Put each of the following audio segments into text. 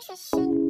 是心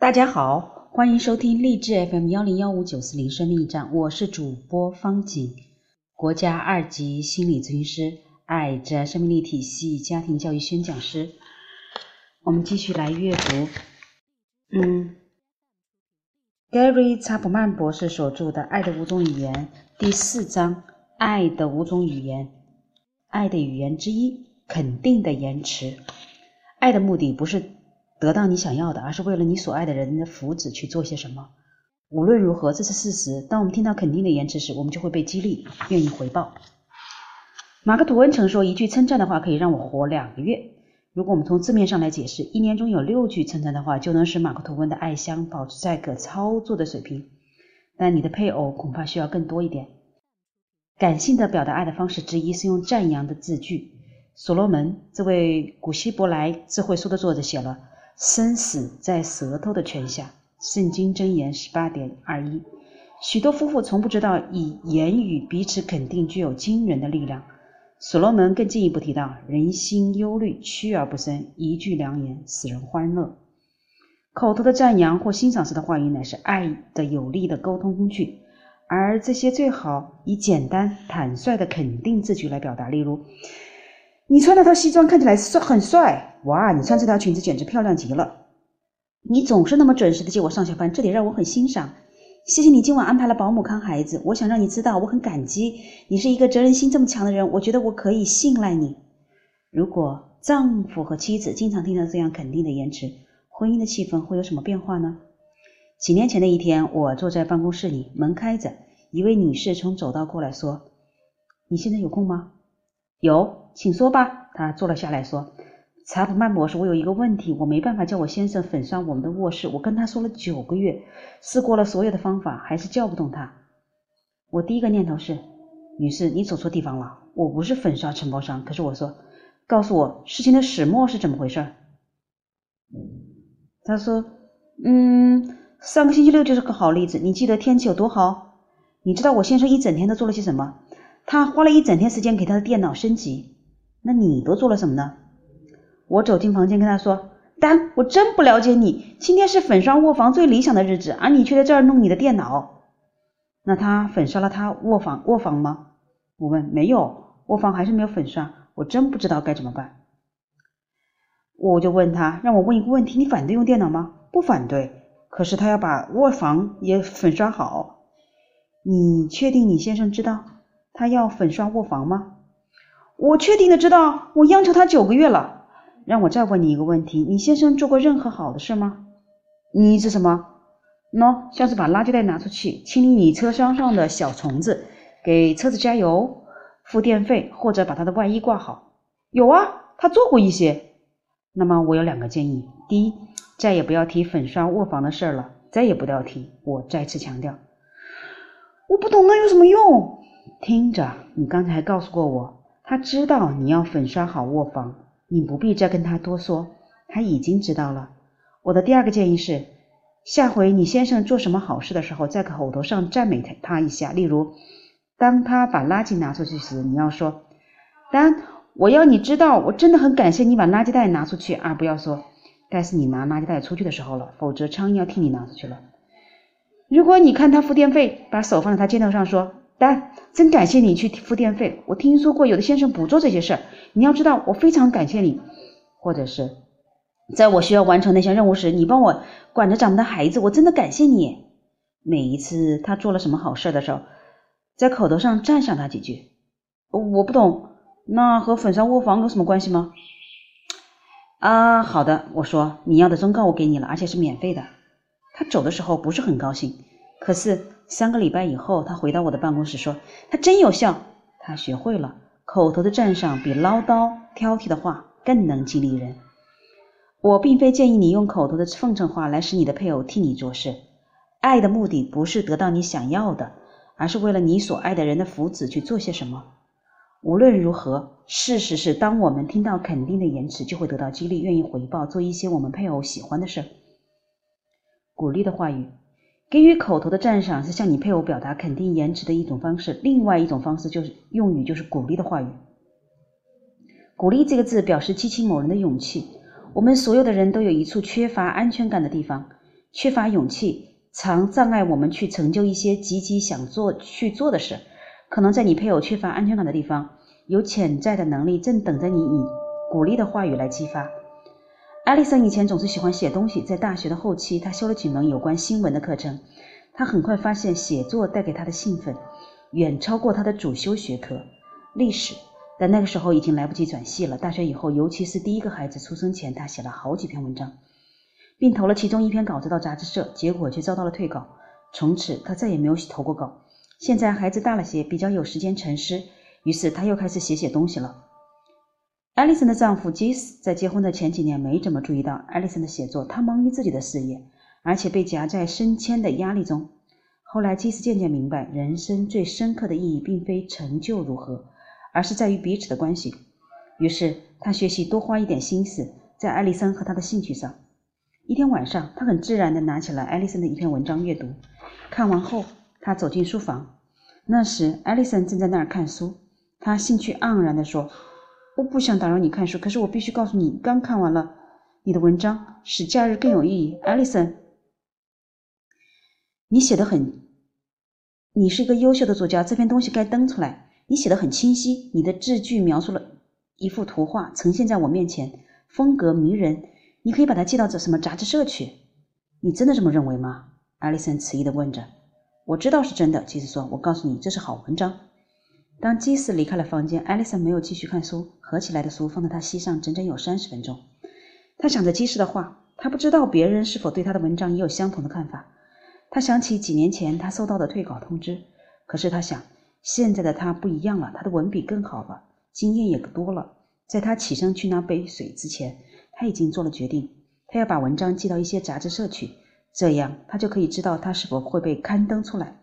大家好，欢迎收听励志 FM 幺零幺五九四零生命驿站，我是主播方景，国家二级心理咨询师，爱着生命力体系家庭教育宣讲师。我们继续来阅读，嗯，Gary 查普曼博士所著的《爱的五种语言》第四章《爱的五种语言》，爱的语言之一，肯定的延迟。爱的目的不是。得到你想要的，而是为了你所爱的人的福祉去做些什么。无论如何，这是事实。当我们听到肯定的言辞时，我们就会被激励，愿意回报。马克吐温曾说：“一句称赞的话可以让我活两个月。”如果我们从字面上来解释，一年中有六句称赞的话，就能使马克吐温的爱香保持在可操作的水平。但你的配偶恐怕需要更多一点。感性的表达爱的方式之一是用赞扬的字句。所罗门这位古希伯来智慧书的作者写了。生死在舌头的权下，《圣经箴言》十八点二一。许多夫妇从不知道以言语彼此肯定具有惊人的力量。所罗门更进一步提到：人心忧虑，屈而不伸；一句良言，使人欢乐。口头的赞扬或欣赏式的话语，乃是爱的有力的沟通工具，而这些最好以简单坦率的肯定字句来表达。例如，你穿那套西装看起来帅，很帅哇！你穿这条裙子简直漂亮极了。你总是那么准时的接我上下班，这点让我很欣赏。谢谢你今晚安排了保姆看孩子。我想让你知道，我很感激。你是一个责任心这么强的人，我觉得我可以信赖你。如果丈夫和妻子经常听到这样肯定的言辞，婚姻的气氛会有什么变化呢？几年前的一天，我坐在办公室里，门开着，一位女士从走道过来说：“你现在有空吗？”有，请说吧。她坐了下来，说：“查普曼博士，我有一个问题，我没办法叫我先生粉刷我们的卧室。我跟他说了九个月，试过了所有的方法，还是叫不动他。我第一个念头是，女士，你走错地方了。我不是粉刷承包商。可是我说，告诉我事情的始末是怎么回事？他说：嗯，上个星期六就是个好例子。你记得天气有多好？你知道我先生一整天都做了些什么？”他花了一整天时间给他的电脑升级，那你都做了什么呢？我走进房间跟他说：“丹，我真不了解你。今天是粉刷卧房最理想的日子，而你却在这儿弄你的电脑。那他粉刷了他卧房卧房吗？”我问：“没有，卧房还是没有粉刷。我真不知道该怎么办。”我就问他：“让我问一个问题，你反对用电脑吗？”“不反对，可是他要把卧房也粉刷好。”“你确定你先生知道？”他要粉刷卧房吗？我确定的知道，我央求他九个月了。让我再问你一个问题：你先生做过任何好的事吗？你是什么？喏，像是把垃圾袋拿出去，清理你车厢上的小虫子，给车子加油，付电费，或者把他的外衣挂好。有啊，他做过一些。那么我有两个建议：第一，再也不要提粉刷卧房的事儿了，再也不要提。我再次强调，我不懂那有什么用？听着，你刚才告诉过我，他知道你要粉刷好卧房，你不必再跟他多说，他已经知道了。我的第二个建议是，下回你先生做什么好事的时候，在口头上赞美他他一下。例如，当他把垃圾拿出去时，你要说：“丹，我要你知道，我真的很感谢你把垃圾袋拿出去。”而不要说：“该是你拿垃圾袋出去的时候了，否则苍蝇要替你拿出去了。”如果你看他付电费，把手放在他肩头上说。丹，真感谢你去付电费。我听说过有的先生不做这些事儿，你要知道，我非常感谢你。或者是在我需要完成那项任务时，你帮我管着咱们的孩子，我真的感谢你。每一次他做了什么好事的时候，在口头上赞赏他几句。我不懂，那和粉刷卧房有什么关系吗？啊，好的，我说你要的忠告我给你了，而且是免费的。他走的时候不是很高兴。可是三个礼拜以后，他回到我的办公室说：“他真有效，他学会了口头的赞赏比唠叨挑剔的话更能激励人。”我并非建议你用口头的奉承话来使你的配偶替你做事。爱的目的不是得到你想要的，而是为了你所爱的人的福祉去做些什么。无论如何，事实是，当我们听到肯定的言辞，就会得到激励，愿意回报，做一些我们配偶喜欢的事。鼓励的话语，给予口头的赞赏是向你配偶表达肯定言辞的一种方式。另外一种方式就是用语，就是鼓励的话语。鼓励这个字表示激起某人的勇气。我们所有的人都有一处缺乏安全感的地方，缺乏勇气，常障碍我们去成就一些积极想做去做的事。可能在你配偶缺乏安全感的地方，有潜在的能力正等着你以鼓励的话语来激发。艾丽森以前总是喜欢写东西，在大学的后期，她修了几门有关新闻的课程。她很快发现写作带给她的兴奋远超过她的主修学科历史。但那个时候已经来不及转系了。大学以后，尤其是第一个孩子出生前，她写了好几篇文章，并投了其中一篇稿子到杂志社，结果却遭到了退稿。从此，他再也没有投过稿。现在孩子大了些，比较有时间沉思，于是他又开始写写东西了。艾丽森的丈夫基斯在结婚的前几年没怎么注意到艾丽森的写作，他忙于自己的事业，而且被夹在升迁的压力中。后来，基斯渐渐明白，人生最深刻的意义并非成就如何。而是在于彼此的关系。于是他学习多花一点心思在艾丽森和他的兴趣上。一天晚上，他很自然地拿起了艾丽森的一篇文章阅读。看完后，他走进书房。那时，艾丽森正在那儿看书。他兴趣盎然地说：“我不想打扰你看书，可是我必须告诉你，刚看完了你的文章，使假日更有意义。”艾丽森，你写的很，你是一个优秀的作家，这篇东西该登出来。你写的很清晰，你的字句描述了一幅图画，呈现在我面前，风格迷人。你可以把它寄到这什么杂志社去？你真的这么认为吗？艾丽森迟疑地问着。我知道是真的，基斯说。我告诉你，这是好文章。当基斯离开了房间，艾丽森没有继续看书，合起来的书放在他膝上，整整有三十分钟。他想着基斯的话，他不知道别人是否对他的文章也有相同的看法。他想起几年前他收到的退稿通知，可是他想。现在的他不一样了，他的文笔更好了，经验也多了。在他起身去拿杯水之前，他已经做了决定，他要把文章寄到一些杂志社去，这样他就可以知道他是否会被刊登出来。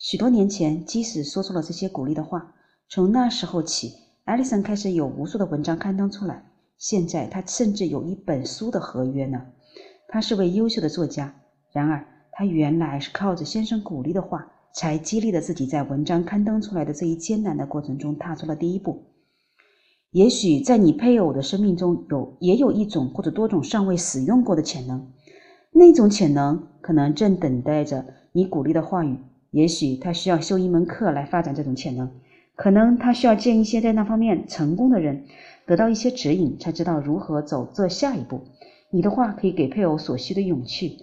许多年前，即使说出了这些鼓励的话，从那时候起，艾丽森开始有无数的文章刊登出来。现在他甚至有一本书的合约呢。他是位优秀的作家，然而他原来是靠着先生鼓励的话。才激励了自己，在文章刊登出来的这一艰难的过程中踏出了第一步。也许在你配偶的生命中有也有一种或者多种尚未使用过的潜能，那种潜能可能正等待着你鼓励的话语。也许他需要修一门课来发展这种潜能，可能他需要见一些在那方面成功的人，得到一些指引，才知道如何走这下一步。你的话可以给配偶所需的勇气，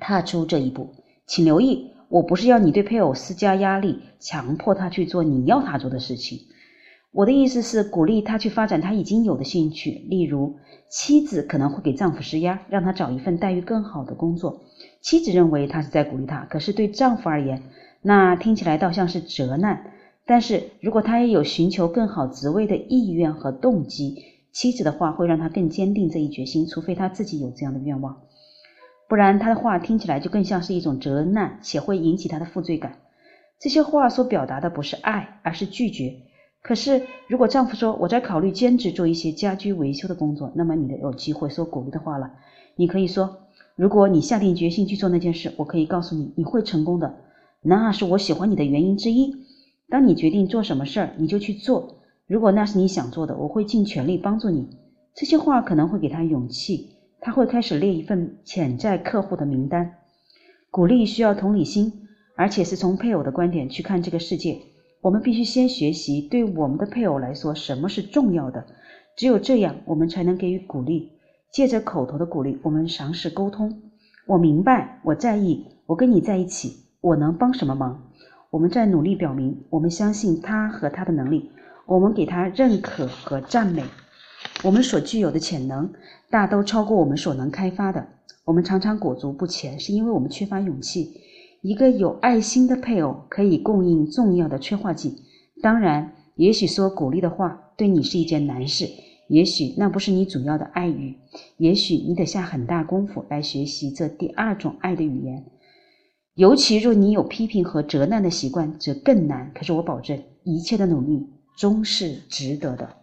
踏出这一步。请留意。我不是要你对配偶施加压力，强迫他去做你要他做的事情。我的意思是鼓励他去发展他已经有的兴趣。例如，妻子可能会给丈夫施压，让他找一份待遇更好的工作。妻子认为他是在鼓励他，可是对丈夫而言，那听起来倒像是责难。但是如果他也有寻求更好职位的意愿和动机，妻子的话会让他更坚定这一决心，除非他自己有这样的愿望。不然，他的话听起来就更像是一种责难，且会引起他的负罪感。这些话所表达的不是爱，而是拒绝。可是，如果丈夫说我在考虑兼职做一些家居维修的工作，那么你的有机会说鼓励的话了。你可以说：如果你下定决心去做那件事，我可以告诉你，你会成功的。那是我喜欢你的原因之一。当你决定做什么事儿，你就去做。如果那是你想做的，我会尽全力帮助你。这些话可能会给他勇气。他会开始列一份潜在客户的名单。鼓励需要同理心，而且是从配偶的观点去看这个世界。我们必须先学习，对我们的配偶来说，什么是重要的。只有这样，我们才能给予鼓励。借着口头的鼓励，我们尝试沟通。我明白，我在意，我跟你在一起，我能帮什么忙？我们在努力表明，我们相信他和他的能力，我们给他认可和赞美。我们所具有的潜能大都超过我们所能开发的。我们常常裹足不前，是因为我们缺乏勇气，一个有爱心的配偶可以供应重要的催化剂。当然，也许说鼓励的话对你是一件难事，也许那不是你主要的爱语，也许你得下很大功夫来学习这第二种爱的语言。尤其若你有批评和责难的习惯，则更难。可是我保证，一切的努力终是值得的。